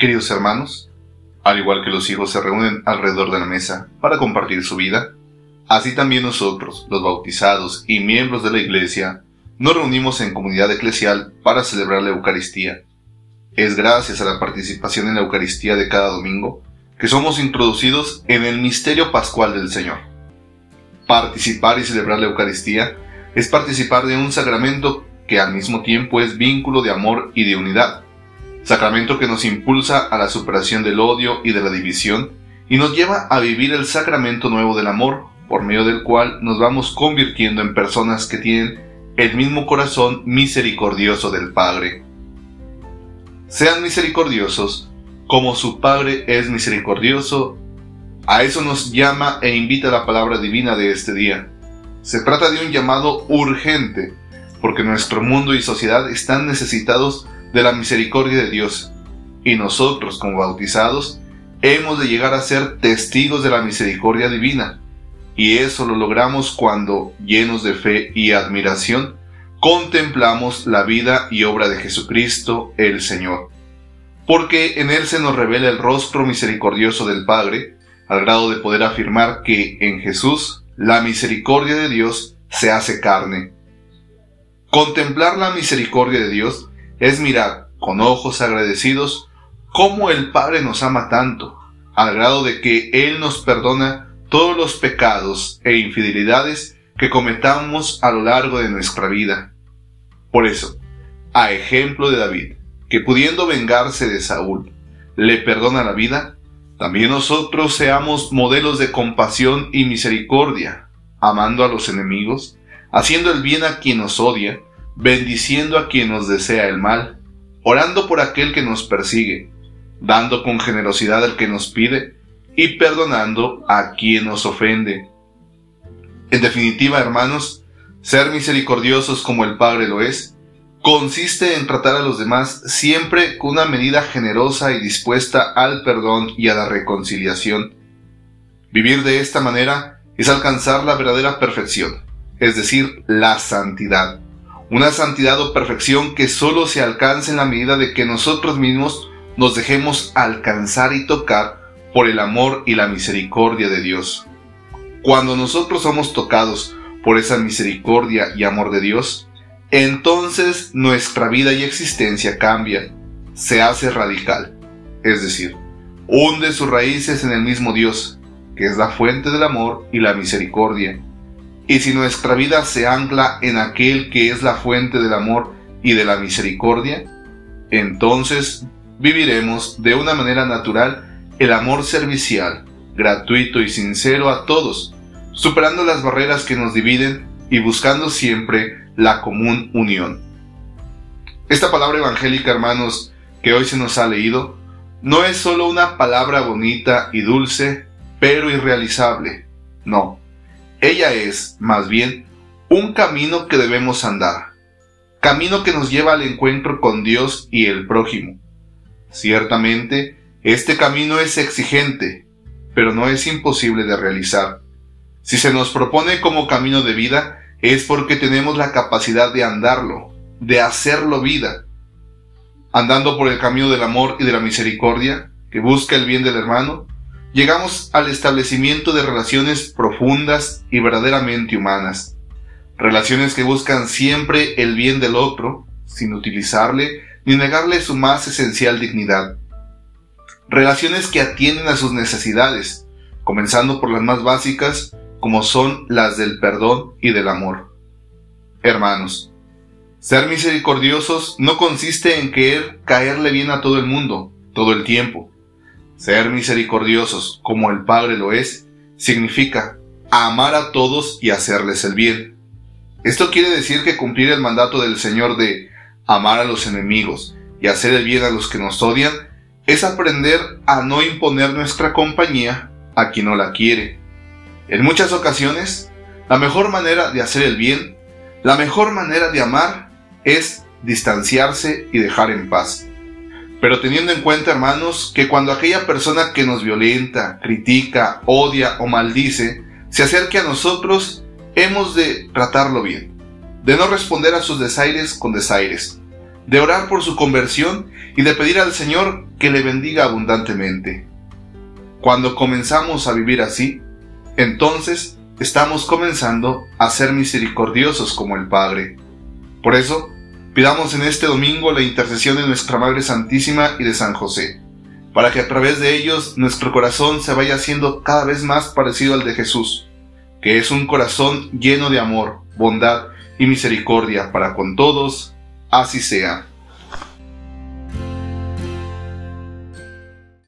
Queridos hermanos, al igual que los hijos se reúnen alrededor de la mesa para compartir su vida, así también nosotros, los bautizados y miembros de la Iglesia, nos reunimos en comunidad eclesial para celebrar la Eucaristía. Es gracias a la participación en la Eucaristía de cada domingo que somos introducidos en el misterio pascual del Señor. Participar y celebrar la Eucaristía es participar de un sacramento que al mismo tiempo es vínculo de amor y de unidad, sacramento que nos impulsa a la superación del odio y de la división y nos lleva a vivir el sacramento nuevo del amor, por medio del cual nos vamos convirtiendo en personas que tienen el mismo corazón misericordioso del Padre. Sean misericordiosos como su Padre es misericordioso. A eso nos llama e invita la palabra divina de este día. Se trata de un llamado urgente, porque nuestro mundo y sociedad están necesitados la misericordia de Dios, y nosotros como bautizados hemos de llegar a ser testigos de la misericordia divina, y eso lo logramos cuando, llenos de fe y admiración, contemplamos la vida y obra de Jesucristo el Señor. Porque en Él se nos revela el rostro misericordioso del Padre, al grado de poder afirmar que en Jesús la misericordia de Dios se hace carne. Contemplar la misericordia de Dios es mirar con ojos agradecidos cómo el Padre nos ama tanto, al grado de que Él nos perdona todos los pecados e infidelidades que cometamos a lo largo de nuestra vida. Por eso, a ejemplo de David, que pudiendo vengarse de Saúl, le perdona la vida, también nosotros seamos modelos de compasión y misericordia, amando a los enemigos, haciendo el bien a quien nos odia, bendiciendo a quien nos desea el mal, orando por aquel que nos persigue, dando con generosidad al que nos pide y perdonando a quien nos ofende. En definitiva, hermanos, ser misericordiosos como el Padre lo es, consiste en tratar a los demás siempre con una medida generosa y dispuesta al perdón y a la reconciliación. Vivir de esta manera es alcanzar la verdadera perfección, es decir, la santidad una santidad o perfección que solo se alcanza en la medida de que nosotros mismos nos dejemos alcanzar y tocar por el amor y la misericordia de Dios. Cuando nosotros somos tocados por esa misericordia y amor de Dios, entonces nuestra vida y existencia cambia, se hace radical, es decir, hunde sus raíces en el mismo Dios, que es la fuente del amor y la misericordia, y si nuestra vida se ancla en aquel que es la fuente del amor y de la misericordia, entonces viviremos de una manera natural el amor servicial, gratuito y sincero a todos, superando las barreras que nos dividen y buscando siempre la común unión. Esta palabra evangélica, hermanos, que hoy se nos ha leído, no es solo una palabra bonita y dulce, pero irrealizable. No, ella es, más bien, un camino que debemos andar, camino que nos lleva al encuentro con Dios y el prójimo. Ciertamente, este camino es exigente, pero no es imposible de realizar. Si se nos propone como camino de vida, es porque tenemos la capacidad de andarlo, de hacerlo vida. Andando por el camino del amor y de la misericordia, que busca el bien del hermano, llegamos al establecimiento de relaciones profundas y verdaderamente humanas, relaciones que buscan siempre el bien del otro, sin utilizarle ni negarle su más esencial dignidad, relaciones que atienden a sus necesidades, comenzando por las más básicas, como son las del perdón y del amor. Hermanos, ser misericordiosos no consiste en querer caerle bien a todo el mundo, todo el tiempo, ser misericordiosos como el Padre lo es, significa amar a todos y hacerles el bien. Esto quiere decir que cumplir el mandato del Señor de amar a los enemigos y hacer el bien a los que nos odian es aprender a no imponer nuestra compañía a quien no la quiere. En muchas ocasiones, la mejor manera de hacer el bien, la mejor manera de amar es distanciarse y dejar en paz. Pero teniendo en cuenta, hermanos, que cuando aquella persona que nos violenta, critica, odia o maldice, se acerque a nosotros, hemos de tratarlo bien, de no responder a sus desaires con desaires, de orar por su conversión y de pedir al Señor que le bendiga abundantemente. Cuando comenzamos a vivir así, entonces estamos comenzando a ser misericordiosos como el Padre. Por eso, pidamos en este domingo la intercesión de nuestra Madre Santísima y de San José, para que a través de ellos nuestro corazón se vaya haciendo cada vez más parecido al de Jesús, que es un corazón lleno de amor, bondad y misericordia para con todos, así sea.